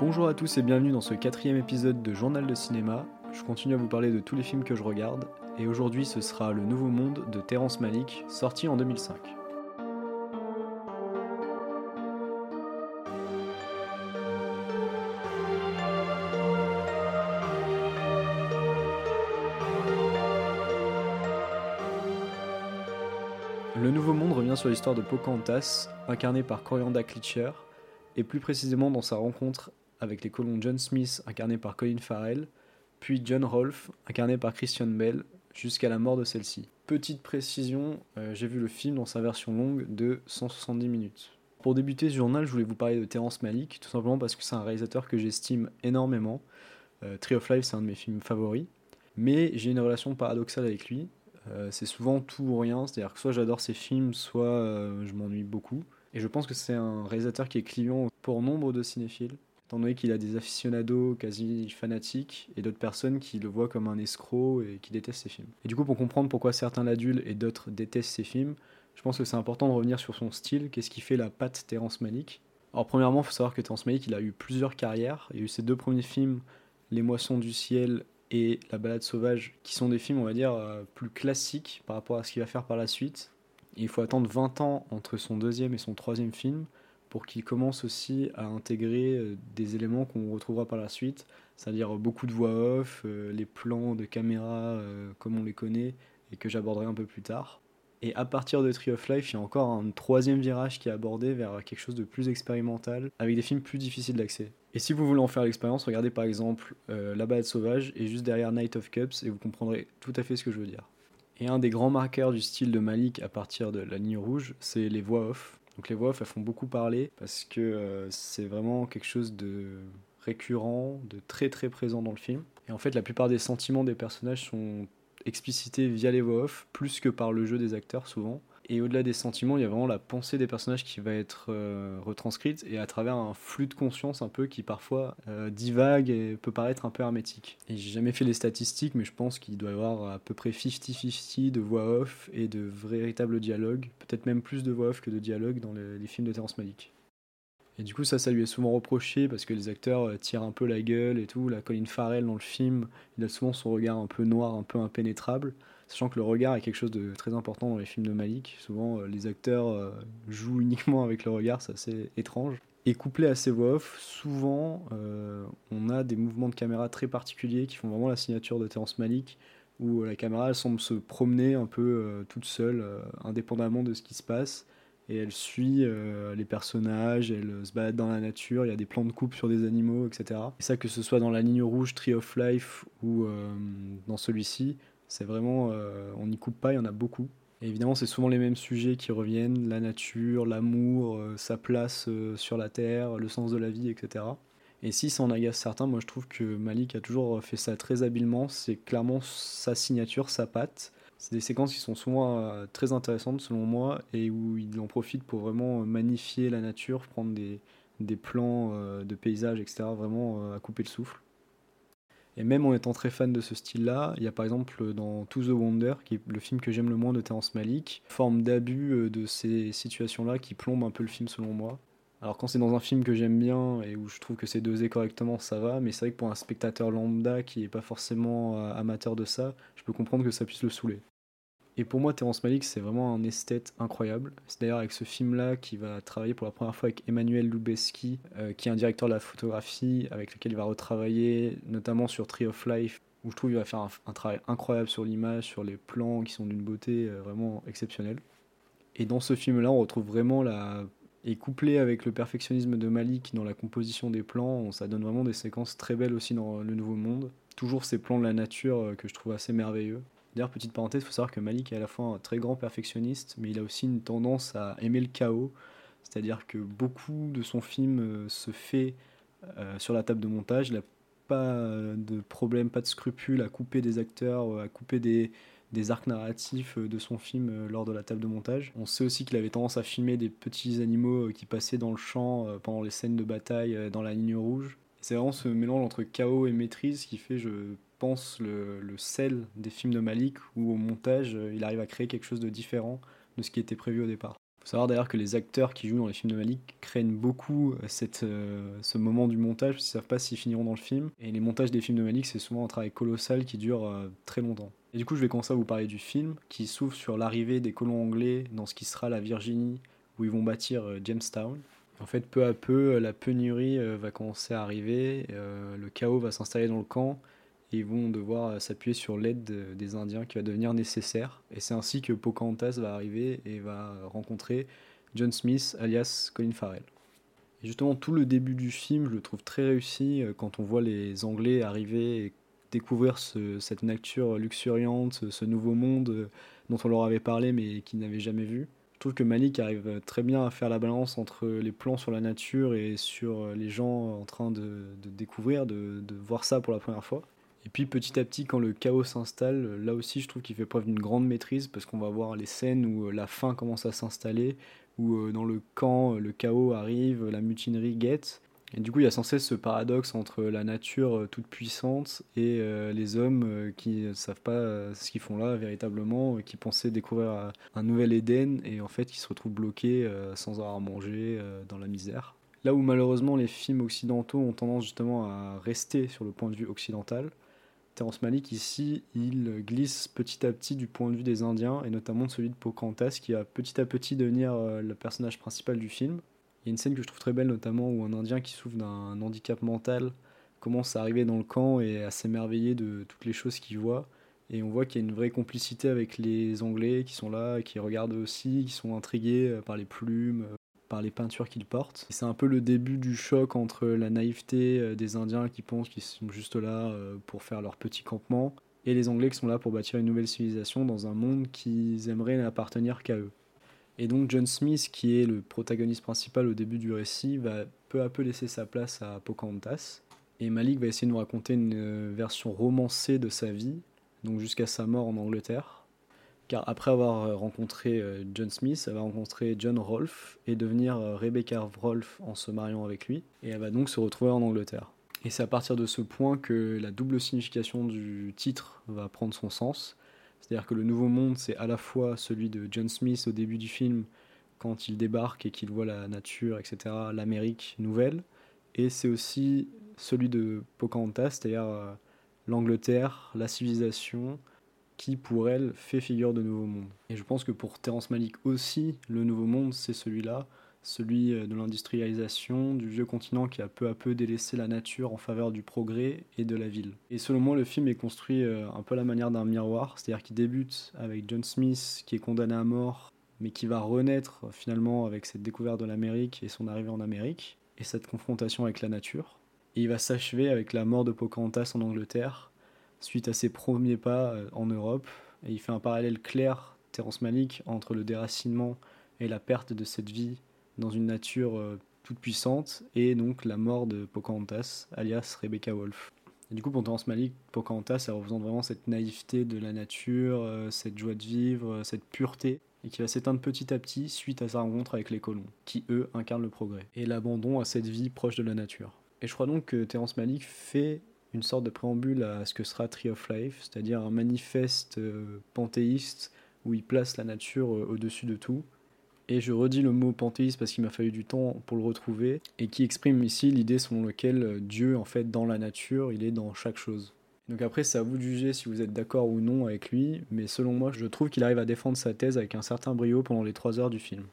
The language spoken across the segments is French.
Bonjour à tous et bienvenue dans ce quatrième épisode de Journal de cinéma. Je continue à vous parler de tous les films que je regarde, et aujourd'hui ce sera Le Nouveau Monde de Terrence Malick, sorti en 2005. Le Nouveau Monde revient sur l'histoire de Pocahontas, incarnée par Corianda Klitcher, et plus précisément dans sa rencontre avec les colons John Smith, incarné par Colin Farrell, puis John Rolfe, incarné par Christian Bell, jusqu'à la mort de celle-ci. Petite précision, euh, j'ai vu le film dans sa version longue de 170 minutes. Pour débuter ce journal, je voulais vous parler de Terrence Malick, tout simplement parce que c'est un réalisateur que j'estime énormément. Euh, Tree of Life, c'est un de mes films favoris. Mais j'ai une relation paradoxale avec lui. Euh, c'est souvent tout ou rien, c'est-à-dire que soit j'adore ses films, soit euh, je m'ennuie beaucoup. Et je pense que c'est un réalisateur qui est client pour nombre de cinéphiles, étant donné qu'il a des aficionados quasi fanatiques et d'autres personnes qui le voient comme un escroc et qui détestent ses films. Et du coup, pour comprendre pourquoi certains l'adulent et d'autres détestent ses films, je pense que c'est important de revenir sur son style, qu'est-ce qui fait la patte Terrence Malick? Alors premièrement, il faut savoir que Terrence Malick, il a eu plusieurs carrières. Il a eu ses deux premiers films, Les Moissons du Ciel et La Balade Sauvage, qui sont des films, on va dire, euh, plus classiques par rapport à ce qu'il va faire par la suite. Et il faut attendre 20 ans entre son deuxième et son troisième film pour qu'il commence aussi à intégrer euh, des éléments qu'on retrouvera par la suite, c'est-à-dire beaucoup de voix off, euh, les plans de caméra euh, comme on les connaît et que j'aborderai un peu plus tard. Et à partir de Tree of Life, il y a encore un troisième virage qui est abordé vers quelque chose de plus expérimental, avec des films plus difficiles d'accès. Et si vous voulez en faire l'expérience, regardez par exemple euh, La Balade Sauvage et juste derrière Night of Cups et vous comprendrez tout à fait ce que je veux dire. Et un des grands marqueurs du style de Malik à partir de la ligne rouge, c'est les voix off. Donc les voix off, elles font beaucoup parler parce que euh, c'est vraiment quelque chose de récurrent, de très très présent dans le film. Et en fait, la plupart des sentiments des personnages sont explicités via les voix off, plus que par le jeu des acteurs souvent. Et au-delà des sentiments, il y a vraiment la pensée des personnages qui va être euh, retranscrite et à travers un flux de conscience un peu qui parfois euh, divague et peut paraître un peu hermétique. Et j'ai jamais fait les statistiques, mais je pense qu'il doit y avoir à peu près 50-50 de voix off et de véritables dialogues, peut-être même plus de voix off que de dialogues dans les, films de Terrence Malick. Et du coup, ça, ça lui est souvent reproché parce que les acteurs euh, tirent un peu la gueule et tout. La Colin Farrell dans le film, il a souvent son regard un peu noir, un peu impénétrable. Sachant que le regard est quelque chose de très important dans les films de Malik. Souvent, euh, les acteurs euh, jouent uniquement avec le regard, c'est assez étrange. Et couplé à ces voix off, souvent, euh, on a des mouvements de caméra très particuliers qui font vraiment la signature de Terrence Malick, où la caméra elle semble se promener un peu toute seule, indépendamment de ce qui se passe. Et elle suit les personnages, elle se balade dans la nature, il y a des plans de coupe sur des animaux, etc. Et ça, que ce soit dans la ligne rouge, Tree of Life ou dans celui-ci, c'est vraiment. euh, on n'y coupe pas, il y en a beaucoup. Évidemment, c'est souvent les mêmes sujets qui reviennent la nature, l'amour, euh, sa place euh, sur la terre, le sens de la vie, etc. Et si ça en agace certains, moi je trouve que Malik a toujours fait ça très habilement. C'est clairement sa signature, sa patte. C'est des séquences qui sont souvent très intéressantes selon moi et où il en profite pour vraiment magnifier la nature, prendre des, des plans de paysages, etc. Vraiment à couper le souffle. Et même en étant très fan de ce style-là, il y a par exemple dans To the Wonder, qui est le film que j'aime le moins de Terrence Malick, forme d'abus euh, de ces situations-là qui plombent un peu le film selon moi. Alors quand c'est dans un film que j'aime bien et où je trouve que c'est dosé correctement, ça va, mais c'est vrai que pour un spectateur lambda qui n'est pas forcément euh, amateur de ça, je peux comprendre que ça puisse le saouler. Et pour moi, Terrence Malick, c'est vraiment un esthète incroyable. C'est d'ailleurs avec ce film-là qu'il va travailler pour la première fois avec Emmanuel Lubezki, euh, qui est un directeur de la photographie, avec lequel il va retravailler, notamment sur Tree of Life, où je trouve qu'il va faire un, travail incroyable sur l'image, sur les plans qui sont d'une beauté euh, vraiment exceptionnelle. Et dans ce film-là, on retrouve vraiment la... Et couplé avec le perfectionnisme de Malik dans la composition des plans, ça donne vraiment des séquences très belles aussi dans Le Nouveau Monde. Toujours ces plans de la nature euh, que je trouve assez merveilleux. Petite parenthèse, il faut savoir que Malik est à la fois un très grand perfectionniste, mais il a aussi une tendance à aimer le chaos. C'est-à-dire que beaucoup de son film euh, se fait euh, sur la table de montage. Il n'a pas de problème, pas de scrupule à couper des acteurs, euh, à couper des, arcs narratifs de son film lors de la table de montage. On sait aussi qu'il avait tendance à filmer des petits animaux qui passaient dans le champ pendant les scènes de bataille dans la ligne rouge. C'est vraiment ce mélange entre chaos et maîtrise qui fait, je pense, le, sel des films de Malik, où au montage, euh, il arrive à créer quelque chose de différent de ce qui était prévu au départ. Il faut savoir d'ailleurs que les acteurs qui jouent dans les films de Malik craignent beaucoup euh, cette, euh, ce moment du montage, parce qu'ils savent pas s'ils finiront dans le film. Et les montages des films de Malik, c'est souvent un travail colossal qui dure très longtemps. Et du coup, je vais commencer à vous parler du film, qui s'ouvre sur l'arrivée des colons anglais dans ce qui sera la Virginie, où ils vont bâtir Jamestown. En fait, peu à peu, la pénurie va commencer à arriver, le chaos va s'installer dans le camp, et ils vont devoir s'appuyer sur l'aide des Indiens qui va devenir nécessaire. Et c'est ainsi que Pocahontas va arriver et va rencontrer John Smith, alias Colin Farrell. Justement, tout le début du film, je le trouve très réussi euh, quand on voit les Anglais arriver et découvrir cette nature luxuriante, ce nouveau monde euh, dont on leur avait parlé mais qu'ils n'avaient jamais vu. Je trouve que Malik arrive très bien à faire la balance entre les plans sur la nature et sur euh, les gens en train de, découvrir, de, voir ça pour la première fois. Et puis petit à petit, quand le chaos s'installe, là aussi je trouve qu'il fait preuve d'une grande maîtrise parce qu'on va voir les scènes où la faim commence à s'installer, où euh, dans le camp, le chaos arrive, la mutinerie guette. Et du coup, il y a sans cesse ce paradoxe entre la nature euh, toute puissante et euh, les hommes qui ne savent pas ce qu'ils font là véritablement, qui pensaient découvrir un nouvel Éden et en fait qui se retrouvent bloqués sans avoir à manger dans la misère. Là où malheureusement les films occidentaux ont tendance justement à rester sur le point de vue occidental, Terence Malik, ici, il glisse petit à petit du point de vue des Indiens, et notamment de celui de Pocahontas, qui va petit à petit devenir euh, le personnage principal du film. Il y a une scène que je trouve très belle, notamment où un Indien qui souffre d'un handicap mental commence à arriver dans le camp et à s'émerveiller de toutes les choses qu'il voit. Et on voit qu'il y a une vraie complicité avec les Anglais qui sont là, qui regardent aussi, qui sont intrigués euh, par les plumes, par les peintures qu'il porte. C'est un peu le début du choc entre la naïveté euh, des Indiens qui pensent qu'ils sont juste là euh, pour faire leur petit campement et les Anglais qui sont là pour bâtir une nouvelle civilisation dans un monde qu'ils aimeraient n'appartenir qu'à eux. Et donc John Smith, qui est le protagoniste principal au début du récit, va peu à peu laisser sa place à Pocahontas. Et Malik va essayer de nous raconter une euh, version romancée de sa vie, donc jusqu'à sa mort en Angleterre car après avoir euh, rencontré euh, John Smith, elle va rencontrer John Rolfe et devenir euh, Rebecca Rolfe en se mariant avec lui, et elle va donc se retrouver en Angleterre. Et c'est à partir de ce point que la double signification du titre va prendre son sens. C'est-à-dire que le Nouveau Monde, c'est à la fois celui de John Smith au début du film, quand il débarque et qu'il voit la nature, etc., l'Amérique nouvelle, et c'est aussi celui de Pocahontas, c'est-à-dire l'Angleterre, la civilisation, qui pour elle fait figure de Nouveau Monde. Et je pense que pour Terence Malik aussi, le Nouveau Monde, c'est celui-là, celui euh, de l'industrialisation, du vieux continent qui a peu à peu délaissé la nature en faveur du progrès et de la ville. Et selon moi, le film est construit euh, un peu à la manière d'un miroir, c'est-à-dire qu'il débute avec John Smith qui est condamné à mort, mais qui va renaître finalement avec cette découverte de l'Amérique et son arrivée en Amérique, et cette confrontation avec la nature. Et il va s'achever avec la mort de Pocahontas en Angleterre, suite à ses premiers pas euh, en Europe. Et il fait un parallèle clair, Terence Malik, entre le déracinement et la perte de cette vie dans une nature euh, toute puissante et donc la mort de Pocahontas, alias Rebecca Wolf. Et du coup, pour Terence Malik, Pocahontas, ça représente vraiment cette naïveté de la nature, euh, cette joie de vivre, cette pureté, et qui va s'éteindre petit à petit suite à sa rencontre avec les colons, qui eux incarnent le progrès, et l'abandon à cette vie proche de la nature. Et je crois donc que Terence Malik fait une sorte de préambule à ce que sera Tree of Life, c'est-à-dire un manifeste euh, panthéiste où il place la nature euh, au-dessus de tout. Et je redis le mot panthéiste parce qu'il m'a fallu du temps pour le retrouver, et qui exprime ici l'idée selon laquelle euh, Dieu, en fait, dans la nature, il est dans chaque chose. Donc après, c'est à vous de juger si vous êtes d'accord ou non avec lui, mais selon moi, je trouve qu'il arrive à défendre sa thèse avec un certain brio pendant les trois heures du film.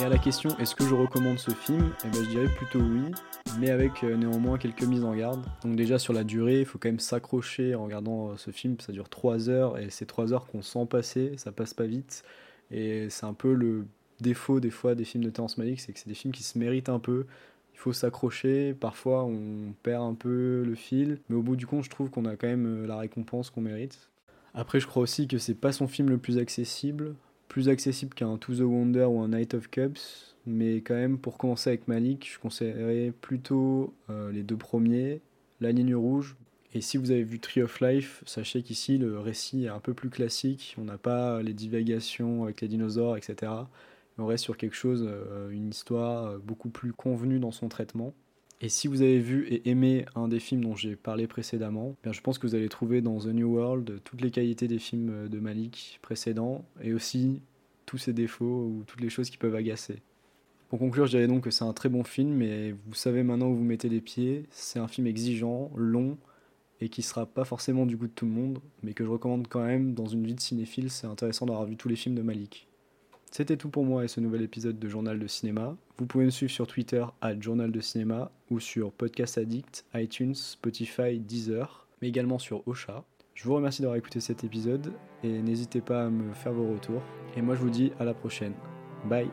Et à la question est-ce que je recommande ce film? Eh ben, je dirais plutôt oui, mais avec euh, néanmoins quelques mises en garde. Donc déjà sur la durée, il faut quand même s'accrocher en regardant euh, ce film, ça dure 3 heures et c'est 3 heures qu'on sent passer, ça passe pas vite. Et c'est un peu le défaut des fois des films de Terrence Malick, c'est que c'est des films qui se méritent un peu. Il faut s'accrocher, parfois on perd un peu le fil, mais au bout du compte, je trouve qu'on a quand même euh, la récompense qu'on mérite. Après, je crois aussi que c'est pas son film le plus accessible plus accessible qu'un To the Wonder ou un Night of Cups, mais quand même pour commencer avec Malik, je conseillerais plutôt euh, les deux premiers, La Ligne Rouge Et si vous avez vu Tree of Life, sachez qu'ici le récit est un peu plus classique. On n'a pas les divagations avec les dinosaures, etc. On reste sur quelque chose, euh, une histoire euh, beaucoup plus convenue dans son traitement. Et si vous avez vu et aimé un des films dont j'ai parlé précédemment, bien je pense que vous allez trouver dans The New World toutes les qualités des films de Malik précédents et aussi tous ses défauts ou toutes les choses qui peuvent agacer. Pour conclure, je dirais donc que c'est un très bon film, mais vous savez maintenant où vous mettez les pieds. C'est un film exigeant, long, et qui sera pas forcément du goût de tout le monde, mais que je recommande quand même dans une vie de cinéphile, c'est intéressant d'avoir vu tous les films de Malik. C'était tout pour moi et ce nouvel épisode de Journal de Cinéma. Vous pouvez me suivre sur Twitter à Journal de Cinéma ou sur Podcast Addict, iTunes, Spotify, Deezer, mais également sur Ocha. Je vous remercie d'avoir écouté cet épisode et n'hésitez pas à me faire vos retours. Et moi je vous dis à la prochaine. Bye